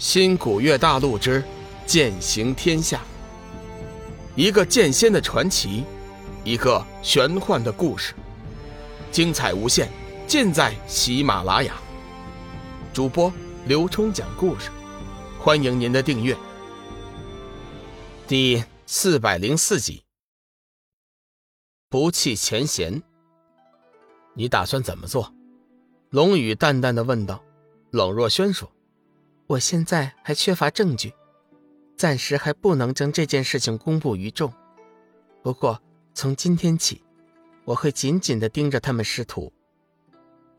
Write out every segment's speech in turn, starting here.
新古月大陆之剑行天下，一个剑仙的传奇，一个玄幻的故事，精彩无限，尽在喜马拉雅。主播刘冲讲故事，欢迎您的订阅。第四百零四集，不弃前嫌。你打算怎么做？龙宇淡淡的问道。冷若轩说。我现在还缺乏证据，暂时还不能将这件事情公布于众。不过从今天起，我会紧紧地盯着他们师徒。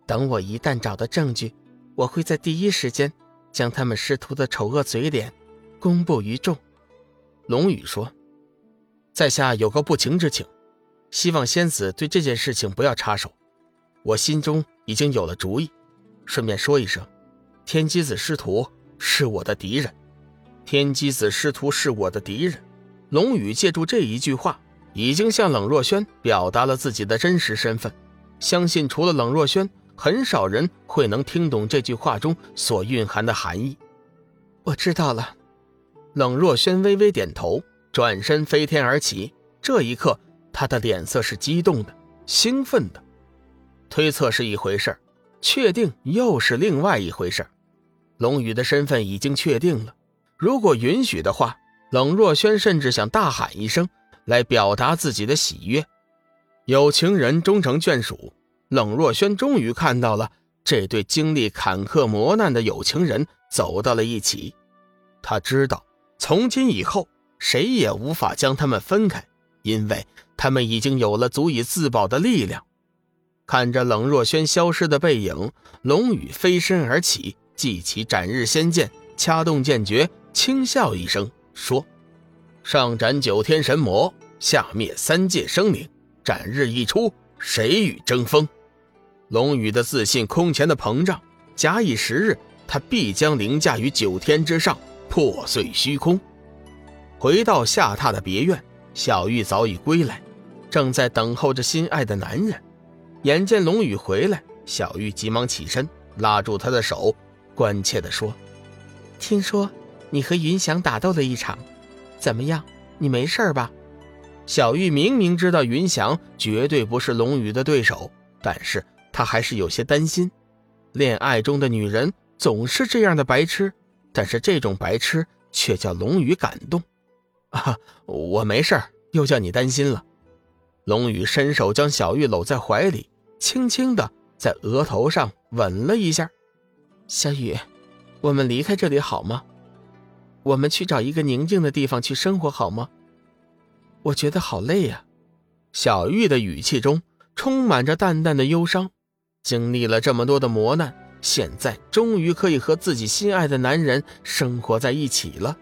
等我一旦找到证据，我会在第一时间将他们师徒的丑恶嘴脸公布于众。龙宇说：“在下有个不情之请，希望仙子对这件事情不要插手。我心中已经有了主意，顺便说一声，天机子师徒。”是我的敌人，天机子师徒是我的敌人。龙宇借助这一句话，已经向冷若萱表达了自己的真实身份。相信除了冷若萱，很少人会能听懂这句话中所蕴含的含义。我知道了。冷若萱微微点头，转身飞天而起。这一刻，他的脸色是激动的、兴奋的。推测是一回事确定又是另外一回事龙宇的身份已经确定了，如果允许的话，冷若萱甚至想大喊一声来表达自己的喜悦。有情人终成眷属，冷若萱终于看到了这对经历坎坷磨难的有情人走到了一起。他知道，从今以后谁也无法将他们分开，因为他们已经有了足以自保的力量。看着冷若萱消失的背影，龙宇飞身而起。祭起斩日仙剑，掐动剑诀，轻笑一声说：“上斩九天神魔，下灭三界生灵。斩日一出，谁与争锋？”龙宇的自信空前的膨胀。假以时日，他必将凌驾于九天之上，破碎虚空。回到下榻的别院，小玉早已归来，正在等候着心爱的男人。眼见龙宇回来，小玉急忙起身，拉住他的手。关切地说：“听说你和云翔打斗了一场，怎么样？你没事吧？”小玉明明知道云翔绝对不是龙宇的对手，但是她还是有些担心。恋爱中的女人总是这样的白痴，但是这种白痴却叫龙宇感动。啊，我没事又叫你担心了。龙宇伸手将小玉搂在怀里，轻轻的在额头上吻了一下。小雨，我们离开这里好吗？我们去找一个宁静的地方去生活好吗？我觉得好累呀。小玉的语气中充满着淡淡的忧伤。经历了这么多的磨难，现在终于可以和自己心爱的男人生活在一起了。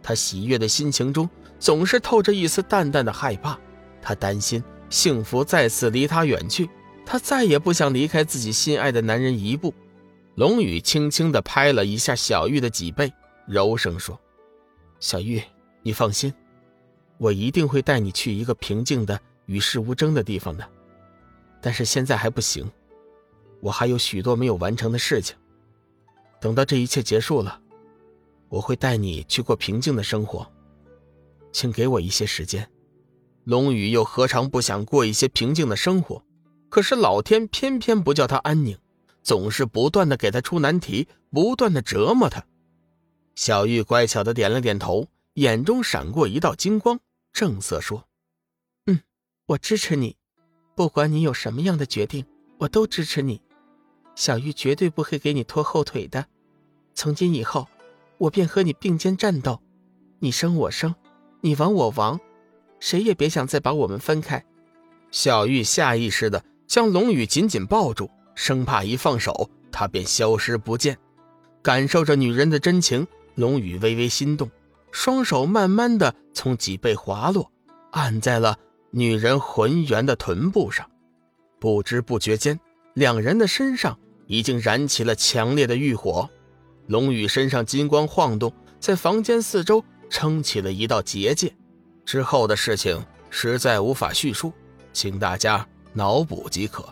她喜悦的心情中总是透着一丝淡淡的害怕。她担心幸福再次离她远去，她再也不想离开自己心爱的男人一步。龙宇轻轻地拍了一下小玉的脊背，柔声说：“小玉，你放心，我一定会带你去一个平静的、与世无争的地方的。但是现在还不行，我还有许多没有完成的事情。等到这一切结束了，我会带你去过平静的生活。请给我一些时间。”龙宇又何尝不想过一些平静的生活？可是老天偏偏不叫他安宁。总是不断的给他出难题，不断的折磨他。小玉乖巧的点了点头，眼中闪过一道金光，正色说：“嗯，我支持你，不管你有什么样的决定，我都支持你。小玉绝对不会给你拖后腿的。从今以后，我便和你并肩战斗，你生我生，你亡我亡，谁也别想再把我们分开。”小玉下意识的将龙宇紧紧抱住。生怕一放手，他便消失不见。感受着女人的真情，龙宇微微心动，双手慢慢的从脊背滑落，按在了女人浑圆的臀部上。不知不觉间，两人的身上已经燃起了强烈的欲火。龙宇身上金光晃动，在房间四周撑起了一道结界。之后的事情实在无法叙述，请大家脑补即可。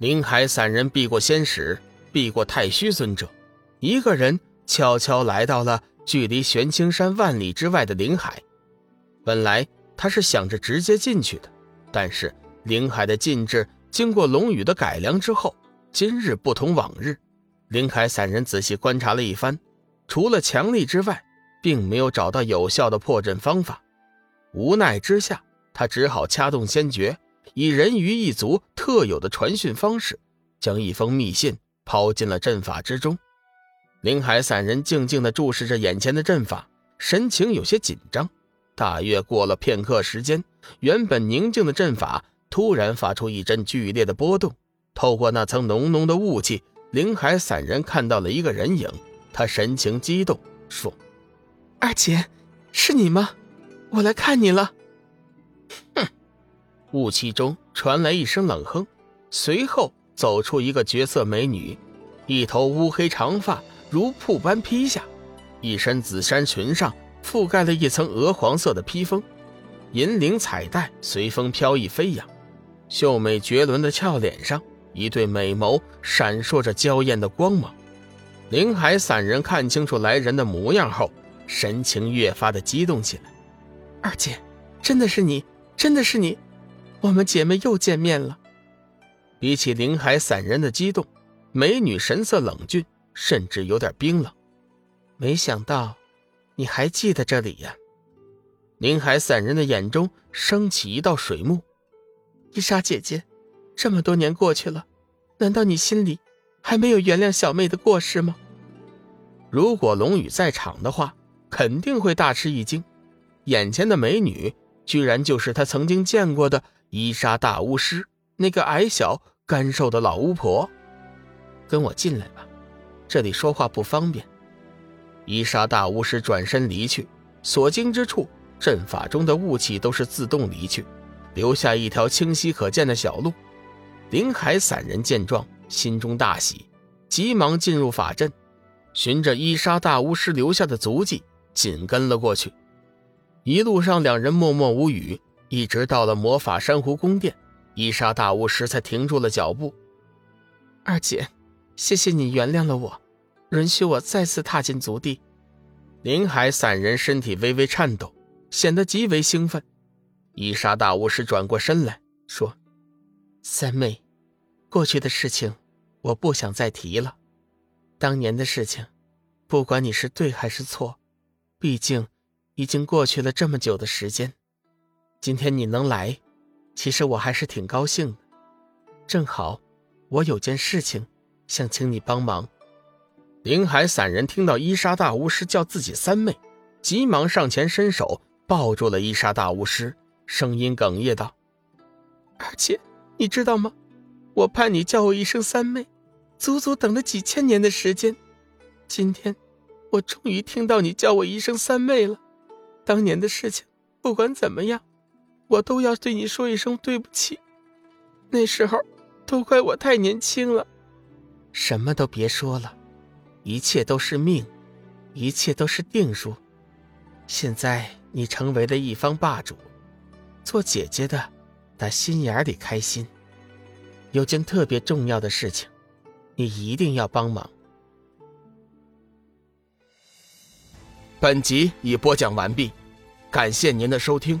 林海三人避过仙使，避过太虚尊者，一个人悄悄来到了距离玄青山万里之外的灵海。本来他是想着直接进去的，但是灵海的禁制经过龙宇的改良之后，今日不同往日。灵海散人仔细观察了一番，除了强力之外，并没有找到有效的破阵方法。无奈之下，他只好掐动仙诀，以人鱼一族特有的传讯方式，将一封密信抛进了阵法之中。灵海散人静静地注视着眼前的阵法，神情有些紧张。大约过了片刻时间，原本宁静的阵法突然发出一阵剧烈的波动。透过那层浓浓的雾气，灵海散人看到了一个人影。他神情激动，说：“二姐，是你吗？我来看你了。”哼！雾气中传来一声冷哼，随后走出一个绝色美女，一头乌黑长发如瀑般披下，一身紫衫裙上。覆盖了一层鹅黄色的披风，银铃彩带随风飘逸飞扬，秀美绝伦的俏脸上，一对美眸闪烁着娇艳的光芒。林海散人看清楚来人的模样后，神情越发的激动起来。二姐，真的是你，真的是你，我们姐妹又见面了。比起林海散人的激动，美女神色冷峻，甚至有点冰冷。没想到。你还记得这里呀？林海散人的眼中升起一道水幕。伊莎姐姐，这么多年过去了，难道你心里还没有原谅小妹的过失吗？如果龙宇在场的话，肯定会大吃一惊。眼前的美女，居然就是他曾经见过的伊莎大巫师，那个矮小干瘦的老巫婆。跟我进来吧，这里说话不方便。伊莎大巫师转身离去，所经之处，阵法中的雾气都是自动离去，留下一条清晰可见的小路。林海散人见状，心中大喜，急忙进入法阵，循着伊莎大巫师留下的足迹紧跟了过去。一路上，两人默默无语，一直到了魔法珊瑚宫殿，伊莎大巫师才停住了脚步。二姐，谢谢你原谅了我。允许我再次踏进族地。林海散人身体微微颤抖，显得极为兴奋。伊莎大巫师转过身来说：“三妹，过去的事情我不想再提了。当年的事情，不管你是对还是错，毕竟已经过去了这么久的时间。今天你能来，其实我还是挺高兴的。正好，我有件事情想请你帮忙。”林海散人听到伊莎大巫师叫自己三妹，急忙上前伸手抱住了伊莎大巫师，声音哽咽道：“二姐，你知道吗？我盼你叫我一声三妹，足足等了几千年的时间。今天，我终于听到你叫我一声三妹了。当年的事情，不管怎么样，我都要对你说一声对不起。那时候，都怪我太年轻了。什么都别说了。”一切都是命，一切都是定数。现在你成为了一方霸主，做姐姐的，打心眼里开心。有件特别重要的事情，你一定要帮忙。本集已播讲完毕，感谢您的收听。